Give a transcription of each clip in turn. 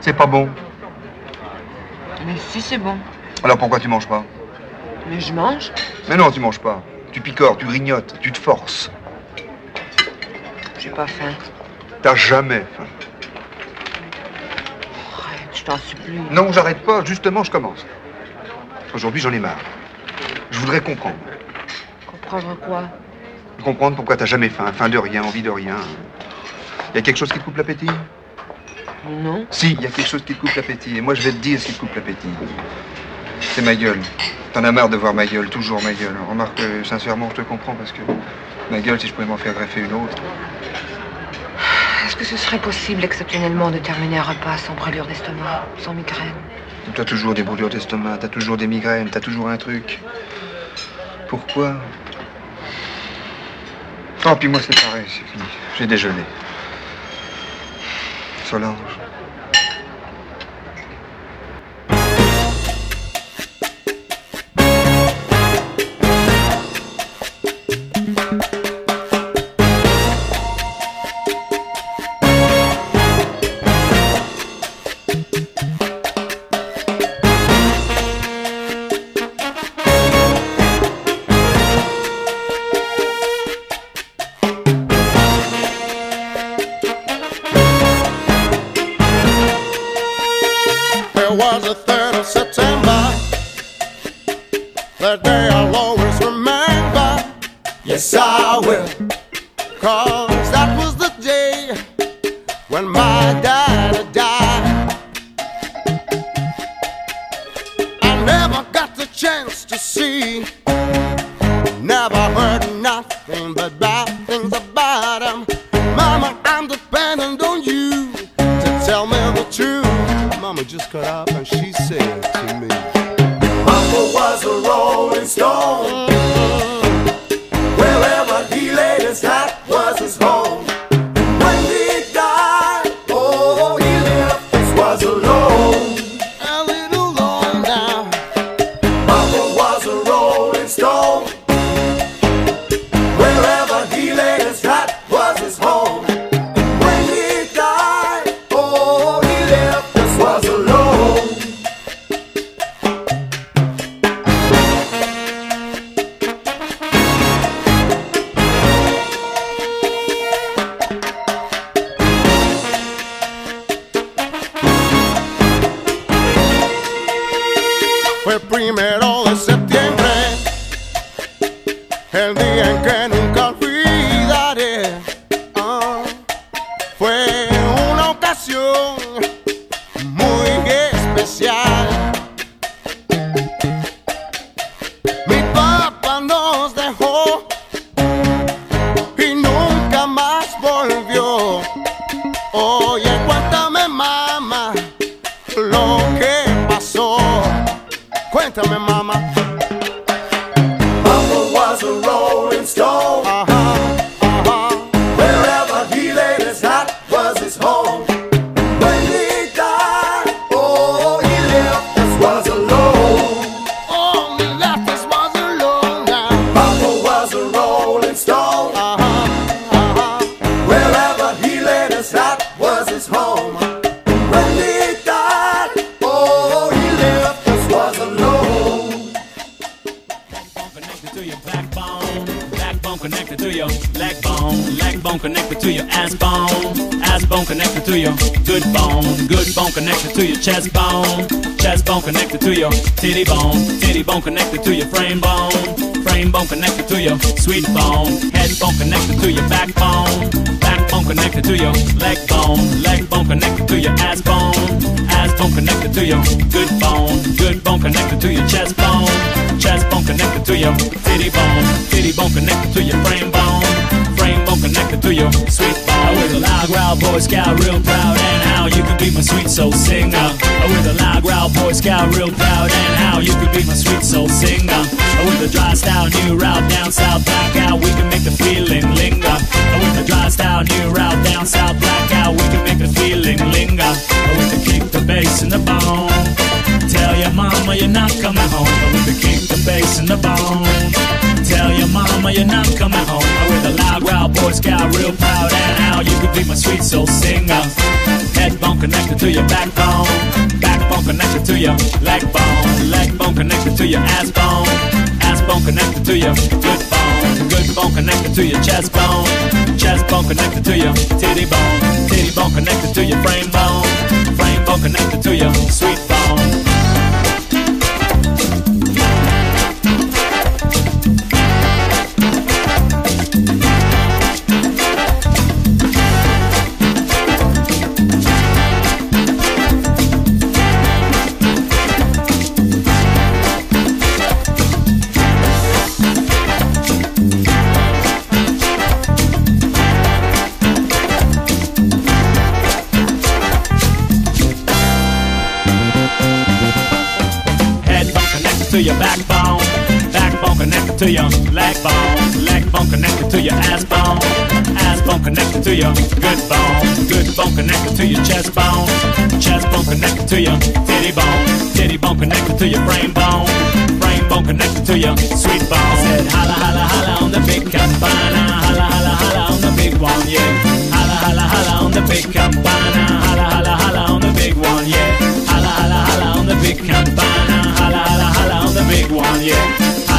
C'est pas bon. Mais si c'est bon. Alors pourquoi tu manges pas Mais je mange. Mais non, tu manges pas. Tu picores, tu grignotes, tu te forces. J'ai pas faim. T'as jamais faim. Arrête, je t'en supplie. Non, j'arrête pas. Justement, je commence. Aujourd'hui, j'en ai marre. Je voudrais comprendre. Comprendre quoi? comprendre pourquoi t'as jamais faim. Faim de rien, envie de rien. Y a quelque chose qui te coupe l'appétit? Non. Si, y a quelque chose qui te coupe l'appétit. Et moi, je vais te dire ce qui te coupe l'appétit. C'est ma gueule. T'en as marre de voir ma gueule, toujours ma gueule. Remarque, euh, sincèrement, je te comprends parce que ma gueule, si je pouvais m'en faire greffer une autre. Est-ce que ce serait possible exceptionnellement de terminer un repas sans brûlure d'estomac, sans migraine? T'as toujours des brûlures d'estomac, t'as toujours des migraines, t'as toujours un truc. Pourquoi? Oh, puis moi c'est pareil, c'est fini. J'ai déjeuné. Solange. Boy Scout, real proud and how you could be my sweet soul singer. Head bone connected to your backbone, backbone connected to your leg bone, leg bone connected to your ass bone, ass bone connected to your good bone, good bone connected to your chest bone, chest bone connected to your titty bone, titty bone connected to your frame bone, frame bone connected to your sweet bone. To your leg bone. Leg bone connected to your ass bone. Ass bone connected to your good bone. Good bone connected to your chest bone. Chest bone connected to your titty bone. Titty bone connected to your brain bone. Brain bone connected to your sweet bone. I Said holla holla holla on the big campana. Holla holla holla on the big one, yeah. Holla holla holla on the big campana. Holla holla holla on the big one, yeah. Holla holla holla on the big campana. Holla holla holla on the big one, yeah.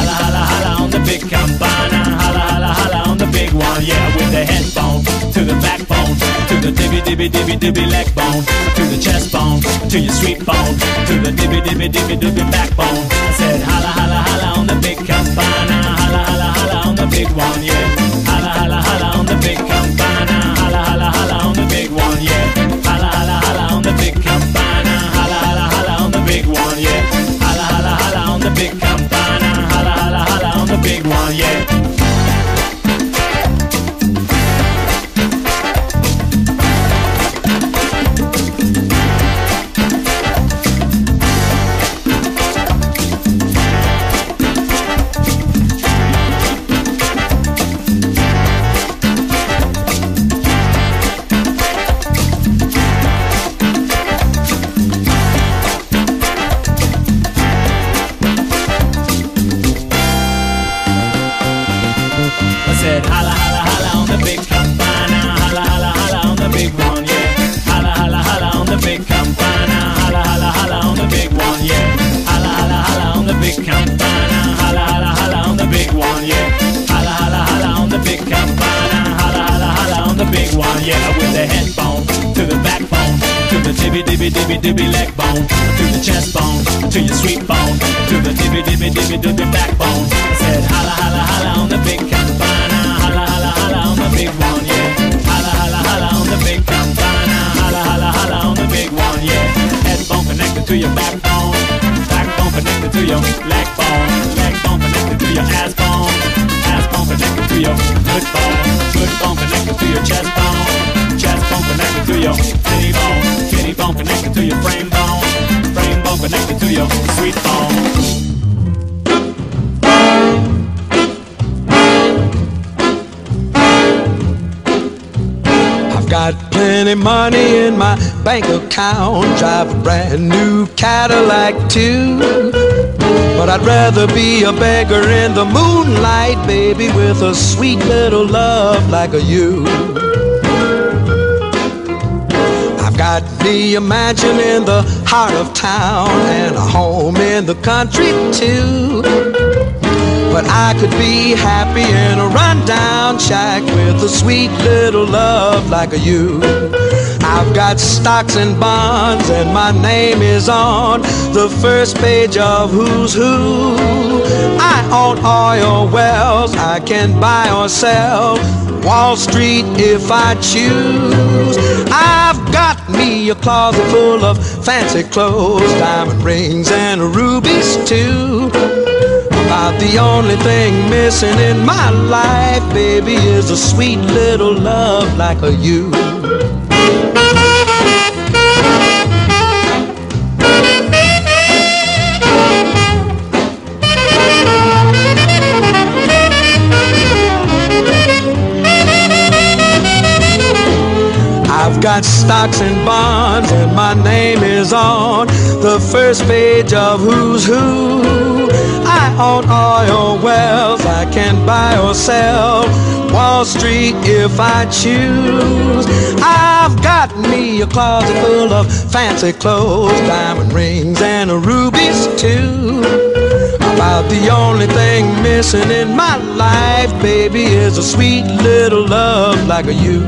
Big campana. Holla holla holla on the big one, yeah. With the headbone to the backbone, to the dibby dibby dibby dibby leg bone, to the chest bone, to your sweet bone, to the dibby dibby dibby dibby backbone. I said holla holla holla on the big campana. Holla holla holla on the big one, yeah. Dibby dibby dibby leg bone, to the chest bone, to your sweet bone, to the dibby dibby dibby dibby backbone. I said holla holla holla on the big campana, holla holla holla on the big one, yeah. Holla holla holla on the big campana, holla holla holla on the big one, yeah. Head bone connected to your backbone, backbone connected to your leg bone, leg bone connected to your ass bone, ass bone connected to your good bone, good bone connected to your chest bone, bone connected to your titty bone, titty bone connected to your frame bone, frame bone connected to your sweet bone. I've got plenty money in my bank account, drive a brand new Cadillac too. But I'd rather be a beggar in the moonlight, baby, with a sweet little love like a you. A mansion in the heart of town and a home in the country too. But I could be happy in a rundown shack with a sweet little love like a you. I've got stocks and bonds, and my name is on the first page of Who's Who. I own oil wells, I can buy or sell Wall Street if I choose. I've got me a closet full of fancy clothes, diamond rings, and rubies too. About the only thing missing in my life, baby, is a sweet little love like a you. Stocks and bonds, and my name is on the first page of Who's Who. I own oil wells. I can buy or sell Wall Street if I choose. I've got me a closet full of fancy clothes, diamond rings, and rubies too. About the only thing missing in my life, baby, is a sweet little love like a you.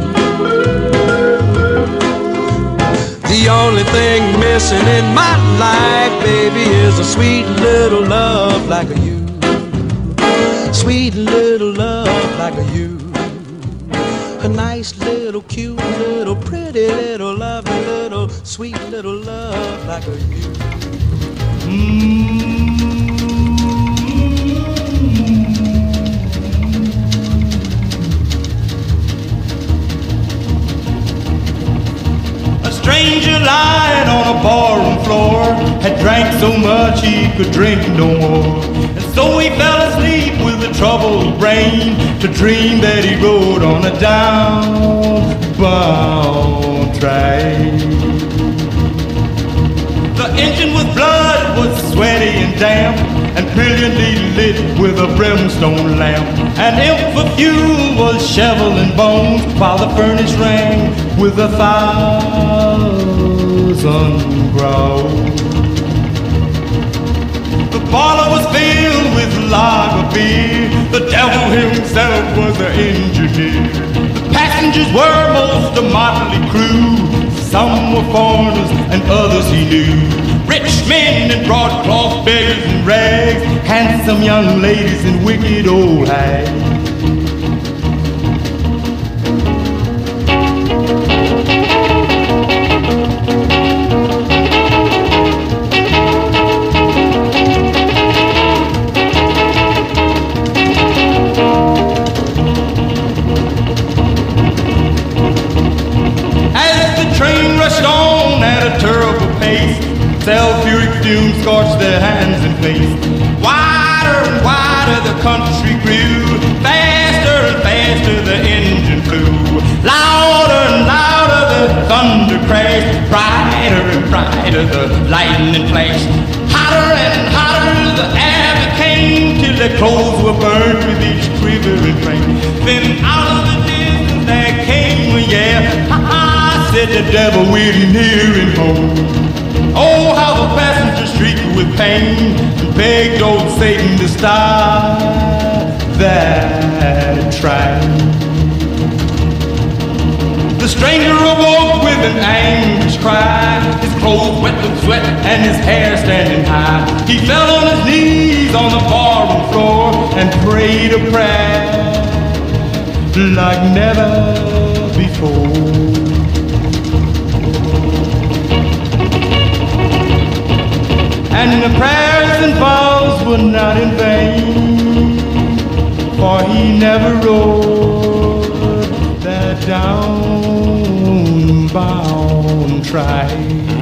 The only thing missing in my life, baby, is a sweet little love like a you. Sweet little love like a you. A nice little, cute little, pretty little, lovely little, sweet little love like a you. A stranger lying on a barroom floor had drank so much he could drink no more. And so he fell asleep with a troubled brain to dream that he rode on a downbound train. The engine with blood was sweaty and damp and brilliantly lit with a brimstone lamp. An imp for fuel was shoveling bones while the furnace rang with a growls. The parlor was filled with lager beer. The devil himself was the engineer. The passengers were most a motley crew. Some were foreigners and others he knew. Rich men in broadcloth, beggars in rags, handsome young ladies and wicked old hags. Grew, faster and faster the engine flew. Louder and louder the thunder crashed, brighter and brighter the lightning flashed. Hotter and hotter the air became till their clothes were burned with each quivering flame. Then out of the distance there came a yell. Ha ha, said the devil, we're nearing home. Oh, how the passengers shrieked with pain and begged old Satan to stop that train. The stranger awoke with an anguish cry, his clothes wet with sweat and his hair standing high. He fell on his knees on the barroom floor and prayed a prayer like never And the prayers and vows were not in vain, for he never rode that downbound train.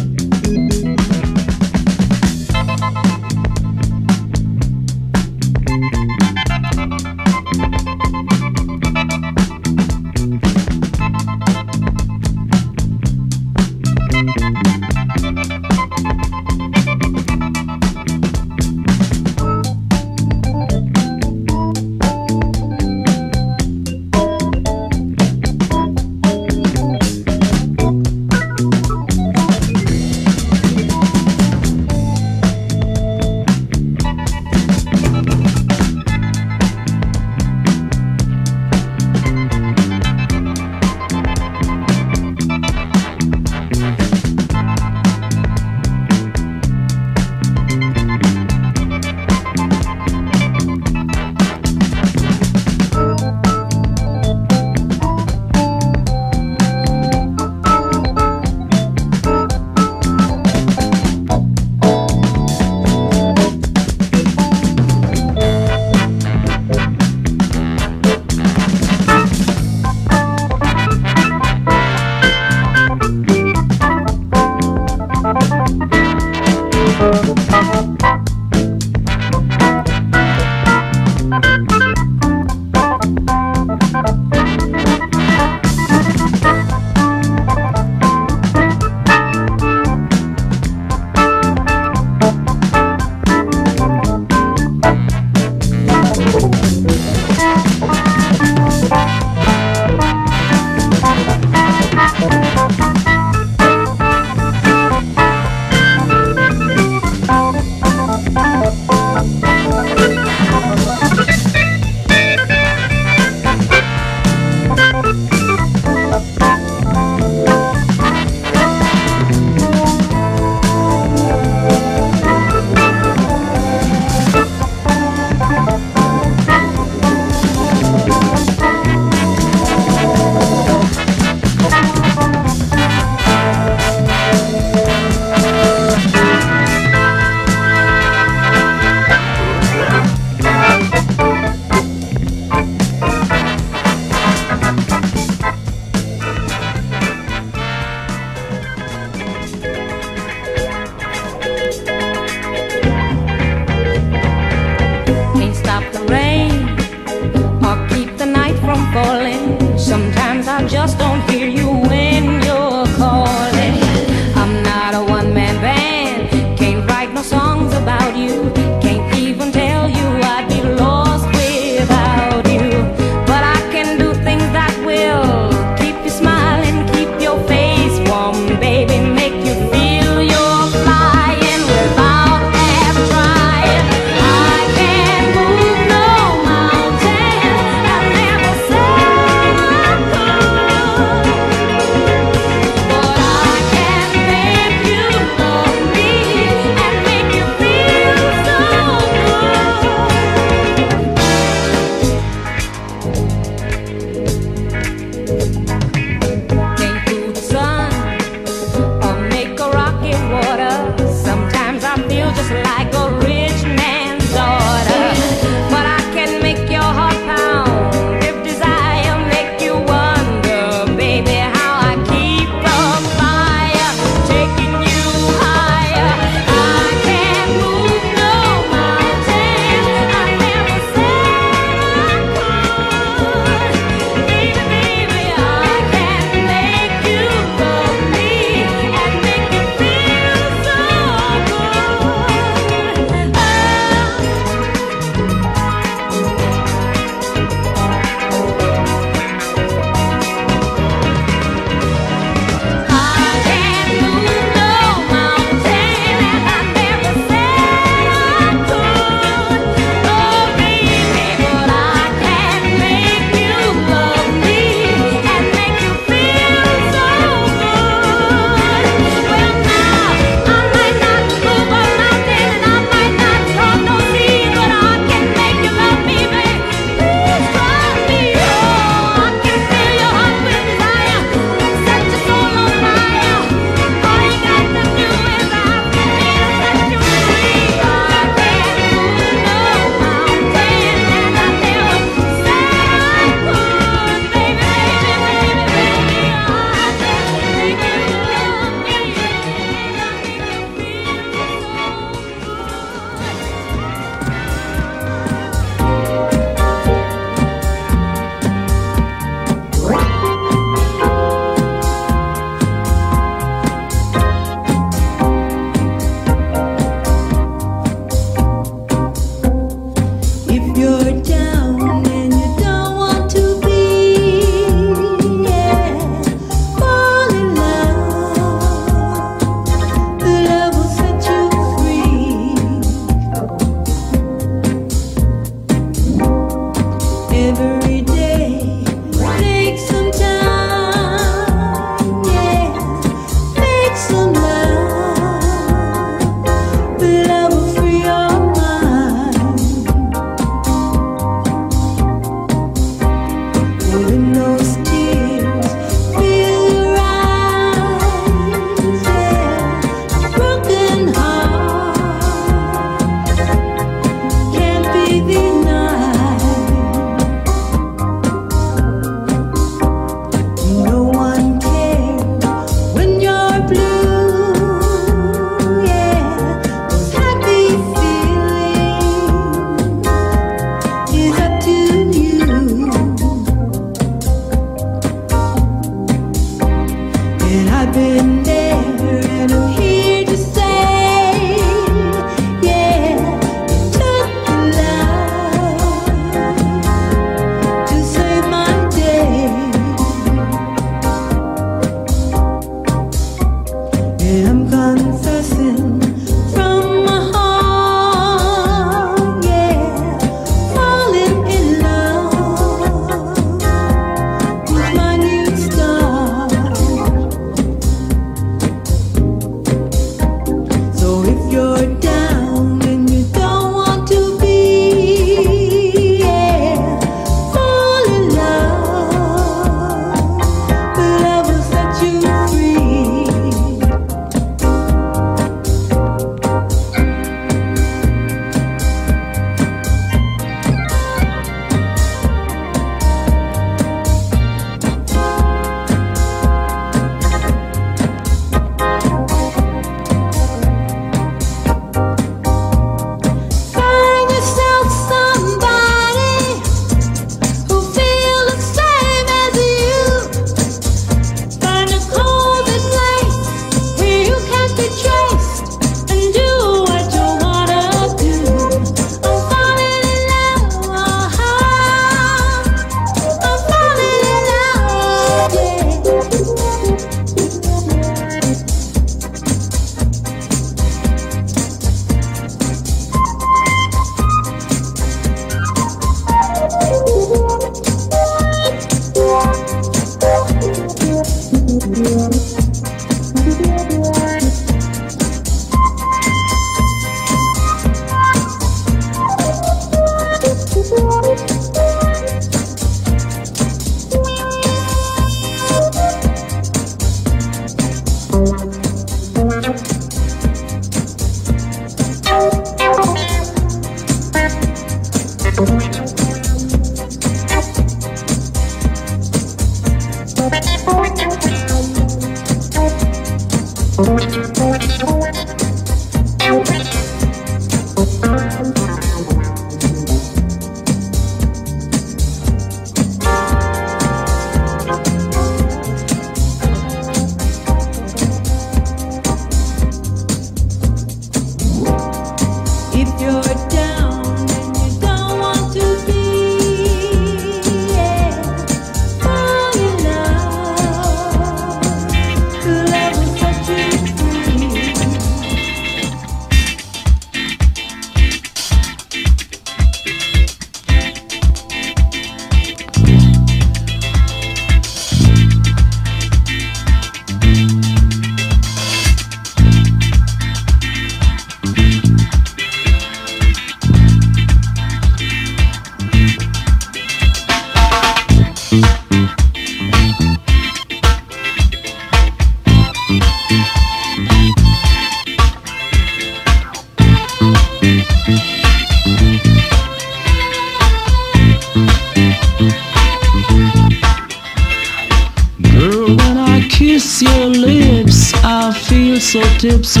Feel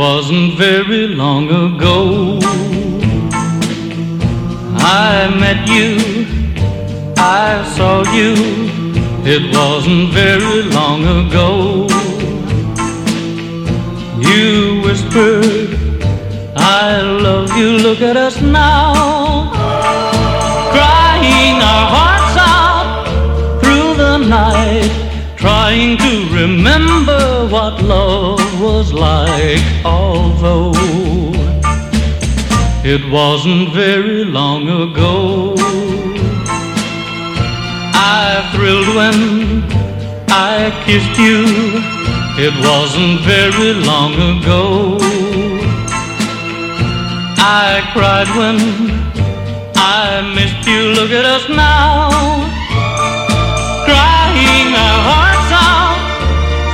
Wasn't very long ago I met you, I saw you. It wasn't very long ago You whispered, I love you. Look at us now, crying our hearts out through the night, trying to remember what love was like, although it wasn't very long ago. I thrilled when I kissed you. It wasn't very long ago. I cried when I missed you. Look at us now, crying our hearts out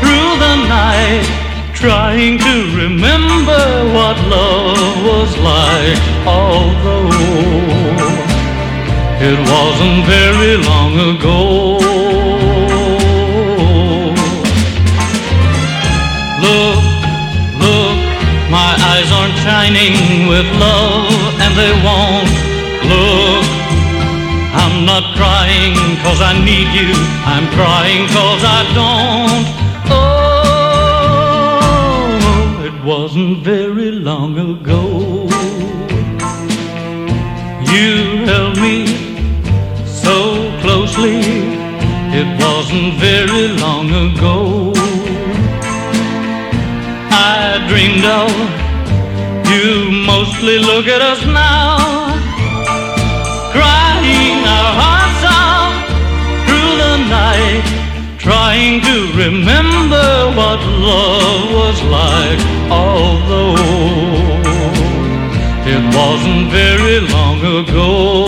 through the night, trying to remember what love was like. Although it wasn't very long ago. Look, look, my eyes aren't shining with love, and they won't. Look, I'm not crying cause I need you, I'm crying cause I don't. Wasn't very long ago. You held me so closely, it wasn't very long ago. I dreamed of you mostly. Look at us now, trying to remember what love was like. Although it wasn't very long ago.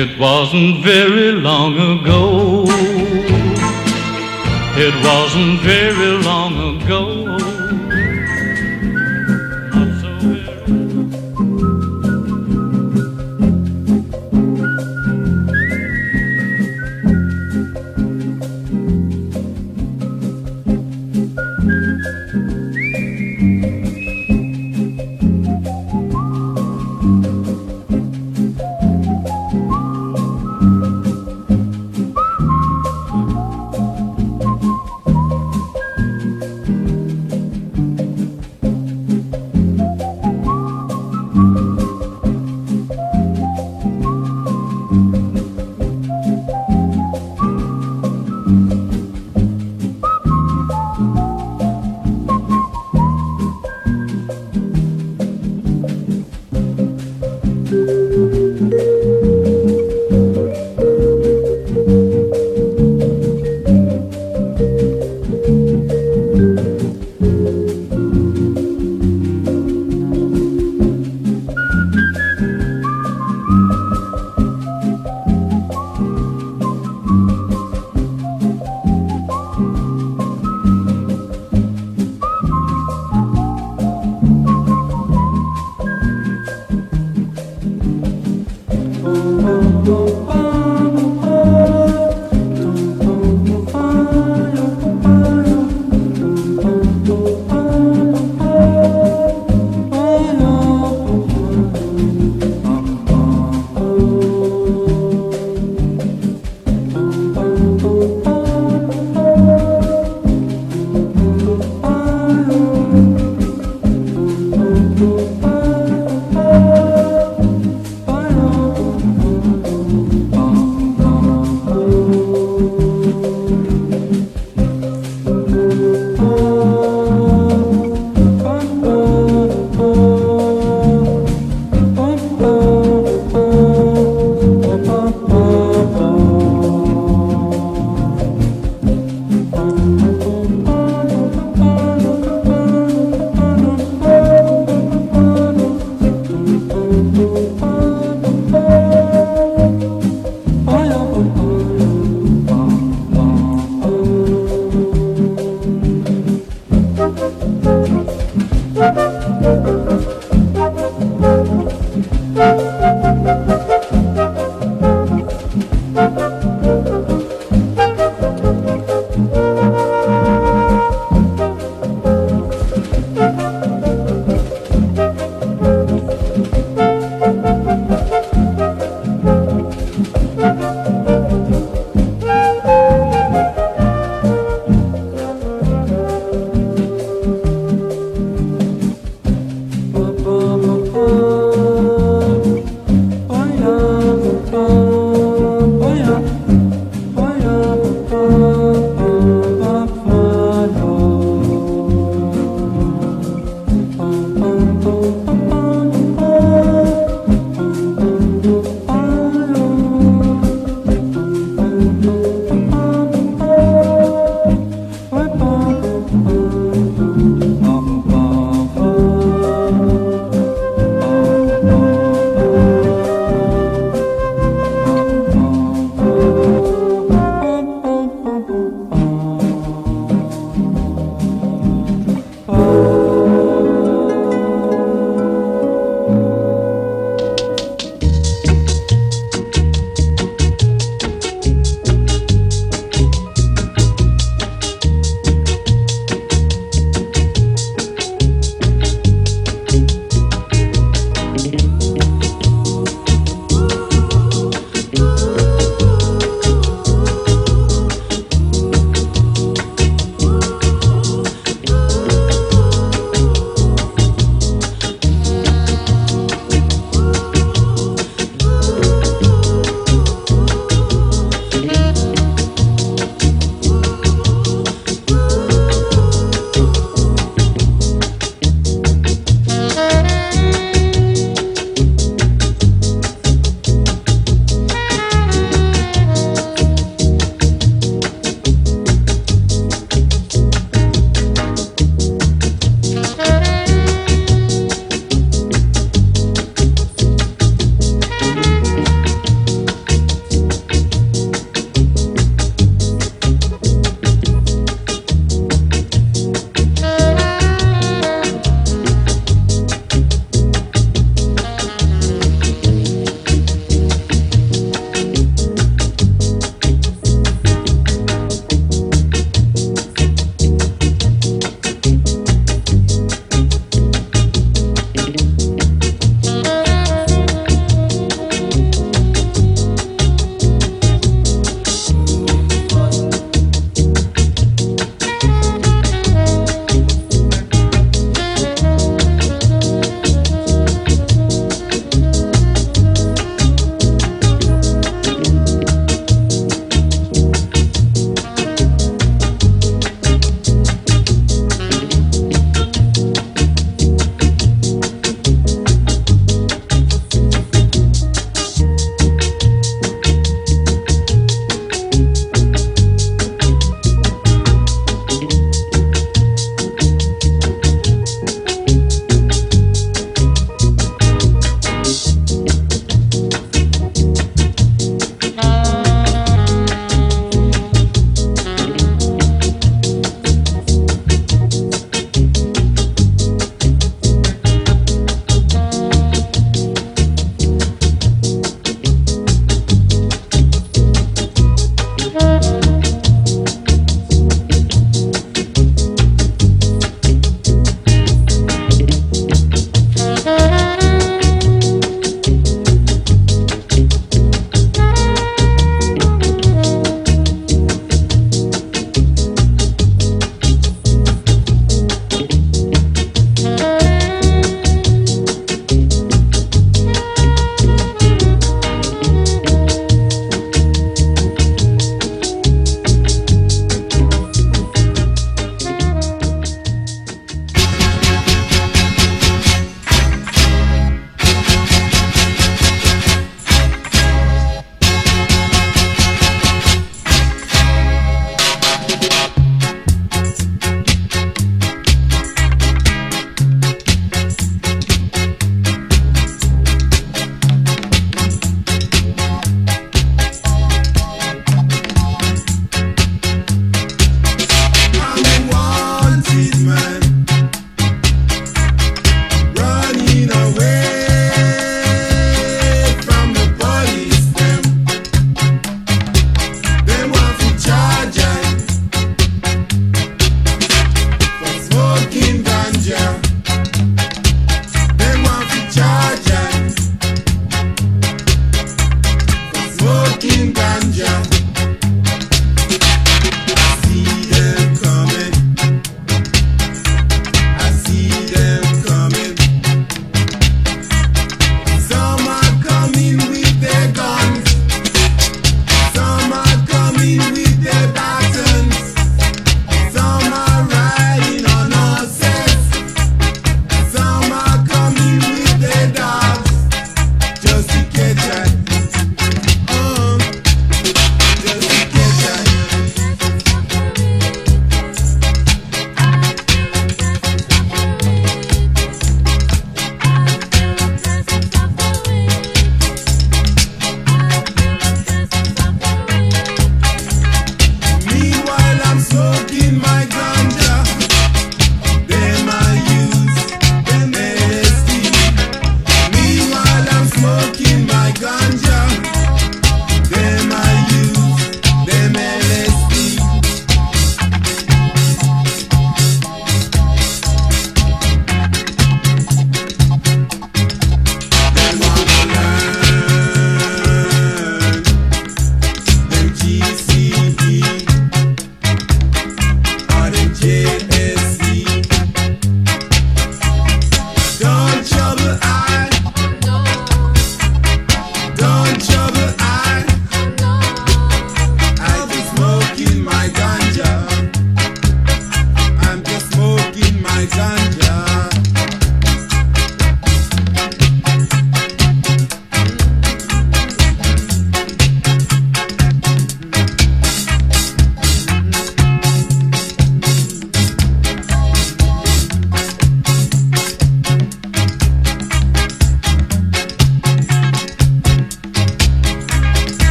It wasn't very long ago. It wasn't very long ago.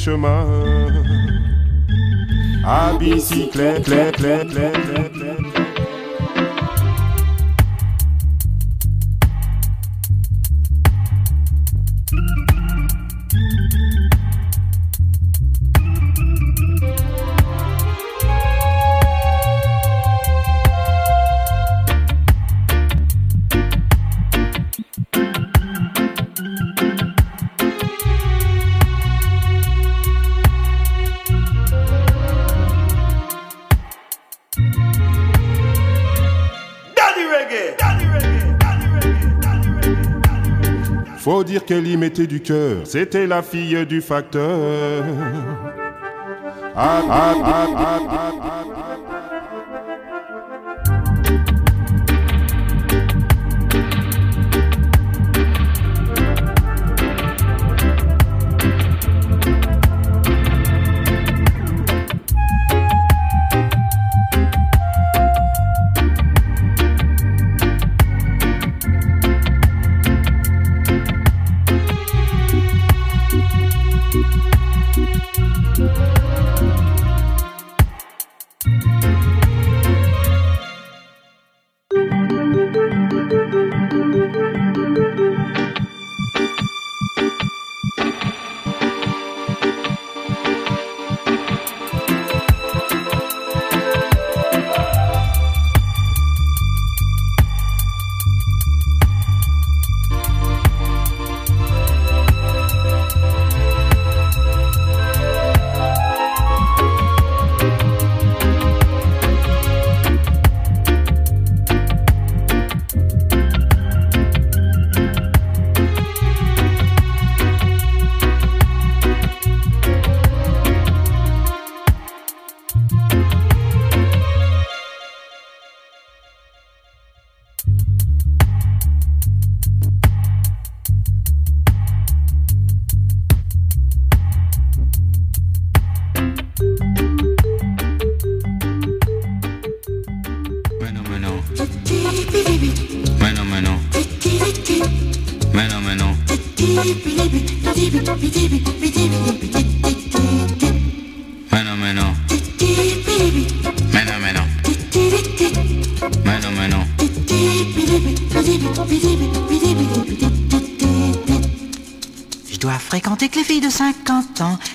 Chemins, à bicyclette, clé, clé, clé. Dire qu'elle y mettait du cœur, c'était la fille du facteur. Ah, ah, ah.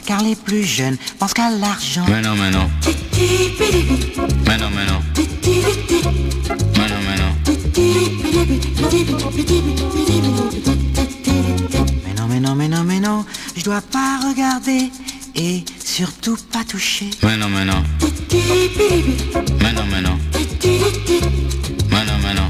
car les plus jeunes pensent qu'à l'argent. Maintenant, maintenant. Maintenant, maintenant. Maintenant, maintenant. Mais non, mais non, mais non, mais non, je dois pas regarder et surtout pas toucher. Maintenant, maintenant. Maintenant, maintenant. Maintenant, maintenant.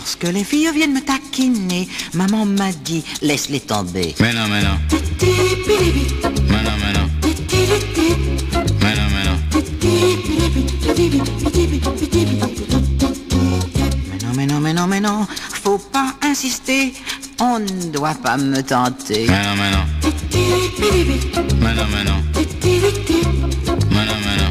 Lorsque les filles viennent me taquiner, maman m'a dit laisse-les tomber. Mais non, mais non. Mais non, mais non. Mais non, mais non. Mais non, mais non, mais non, mais non. Faut pas insister. On ne doit pas me tenter. Mais non, mais non. Mais non, mais non. Mais non, mais non.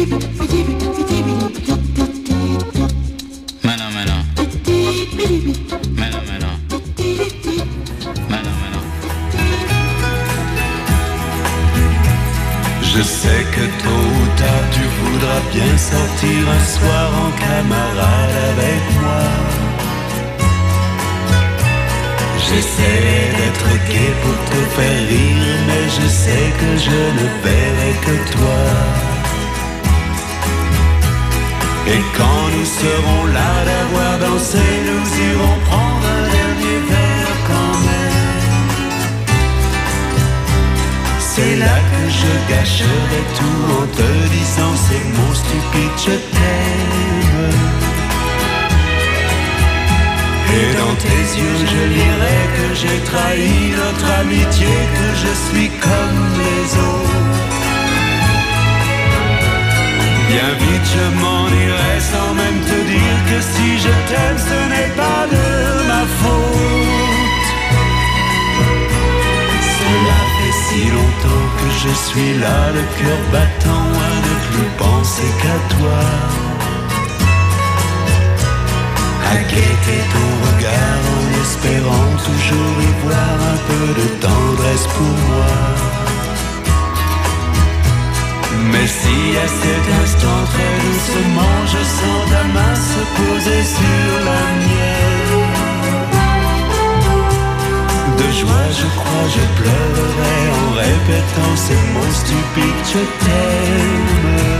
Je sais que tôt ou tard tu voudras bien sortir un soir en camarade avec moi. J'essaie d'être gai pour te faire rire, mais je sais que je ne verrai que serons là d'avoir dansé, nous irons prendre un dernier verre quand même. C'est là que je gâcherai tout en te disant c'est mon stupide, je t'aime. Et dans tes yeux je lirai que j'ai trahi notre amitié, que je suis comme les autres. Bien vite je m'en irai sans même te dire que si je t'aime ce n'est pas de ma faute. Cela fait si longtemps que je suis là, le cœur battant à ne plus penser qu'à toi. À guetter ton regard en espérant toujours y voir un peu de tendresse pour moi. Mais si à cet instant très doucement je sens ta main se poser sur la mienne. De joie je crois je pleurerai en répétant ces mots stupides je t'aime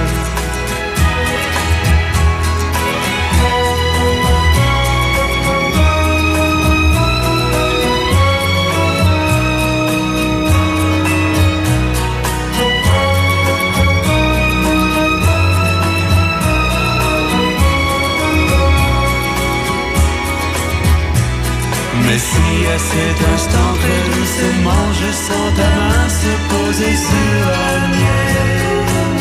Mais si à cet instant très doucement je sens ta main se poser sur la mienne.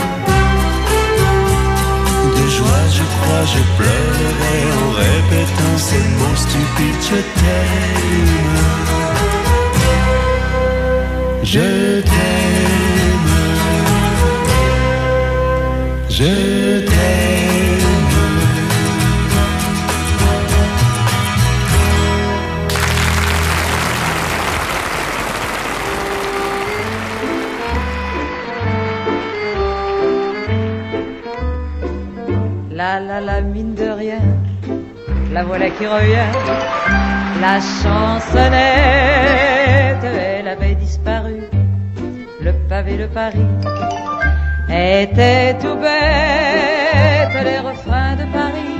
De joie je crois je pleurerai en répétant ces mots stupides je t'aime. Je t'aime. Je t'aime La mine de rien, la voilà qui revient. La chansonnette, elle avait disparu. Le pavé de Paris était tout bête. Les refrains de Paris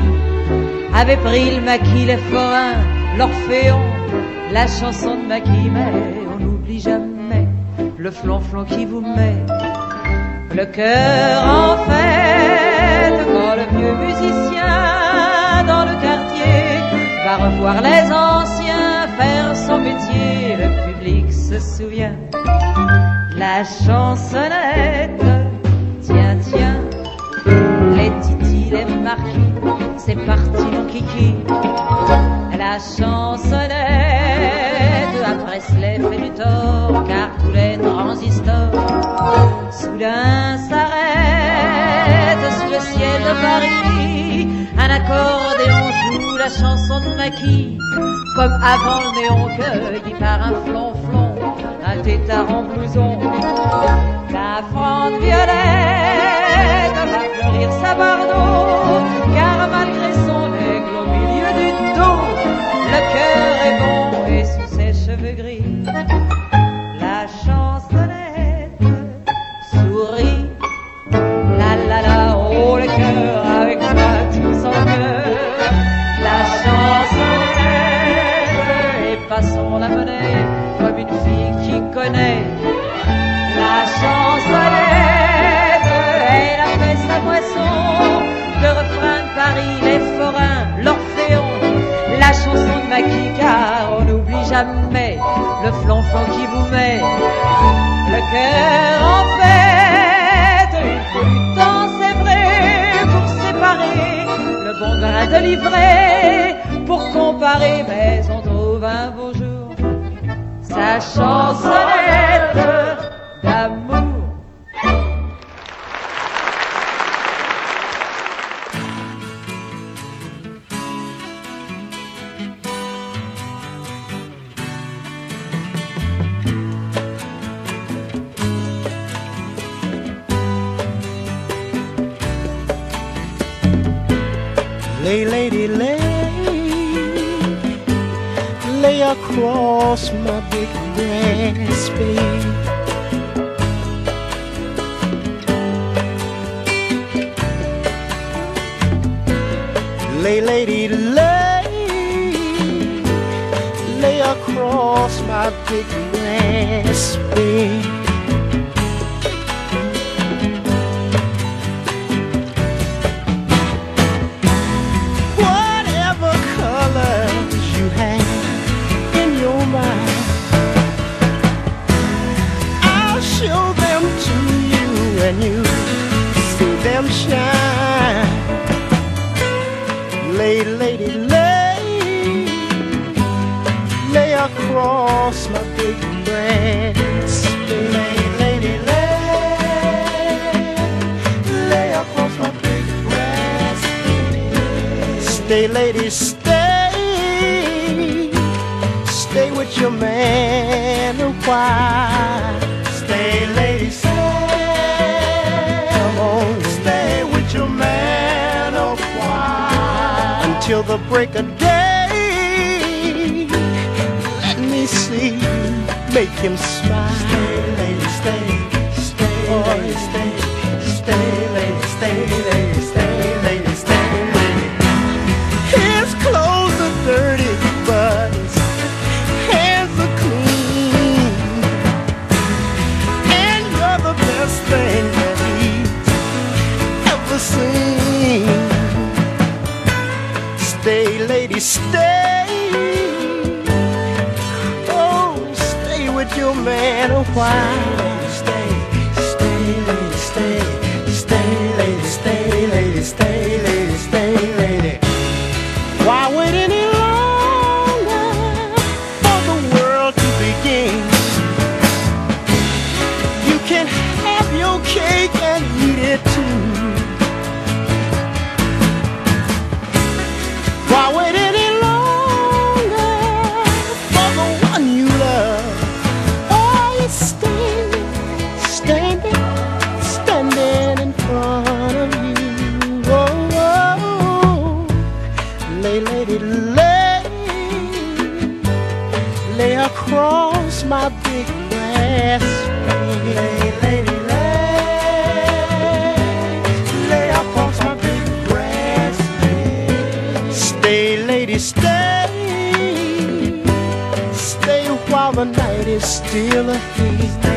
avaient pris le maquis, les forains, l'orphéon, la chanson de maquis. Mais on n'oublie jamais le flonflon qui vous met le cœur en vieux musicien dans le quartier va revoir les anciens faire son métier. Le public se souvient. La chansonnette, tiens, tiens, les titis, les marquis, c'est parti mon kiki. La chansonnette, après Presley fait du tort, car tous les transistors soudain s'arrête sous le ciel de Paris. Un accordéon joue la chanson de Maquis, comme avant le néon cueilli par un flonflon, un tétard en blouson. La fronde violette va fleurir sa bardeau, le flonflon qui vous met le cœur en fête. Il faut du temps, c'est vrai, pour séparer le bon grain de livret, pour comparer, mais on trouve un beau jour sa chansonnette. Lay, lady, lay, lay across my big glass bed. Whatever colors you have in your mind, I'll show them to you and you see them shine lady, lady, lay, lay across my big breast. Lay, lady, lay, lay across my big breast. Stay, lady, stay, stay with your man a while. Stay, lady, stay. till the break of day. Let me see, make him smile. Stay, lady, stay, stay, oh, stay. ver o quê still a thief.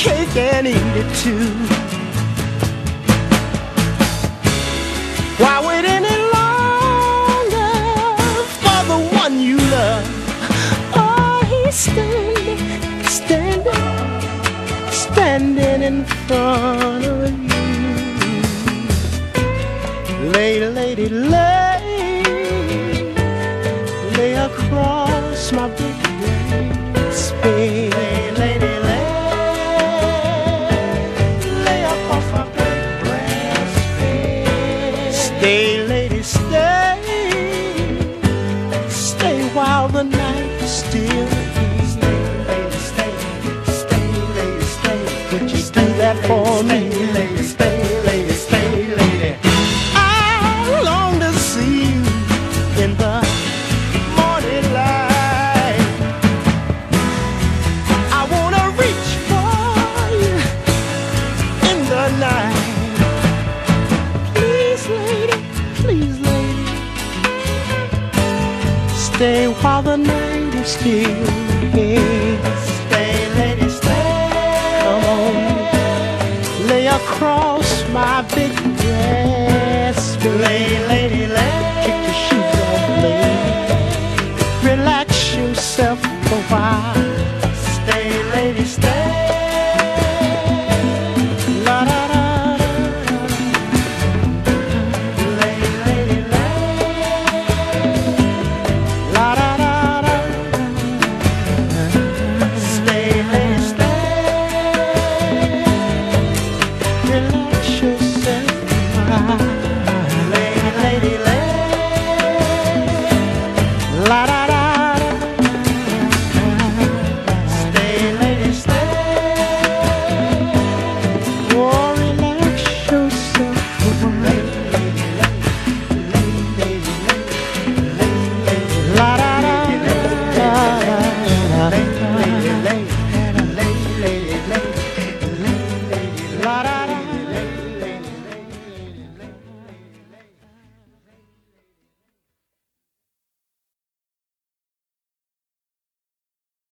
cake and eat it too. Why wait any longer for the one you love? Oh, he's standing, standing, standing in front of you. Lady, lady, love. dear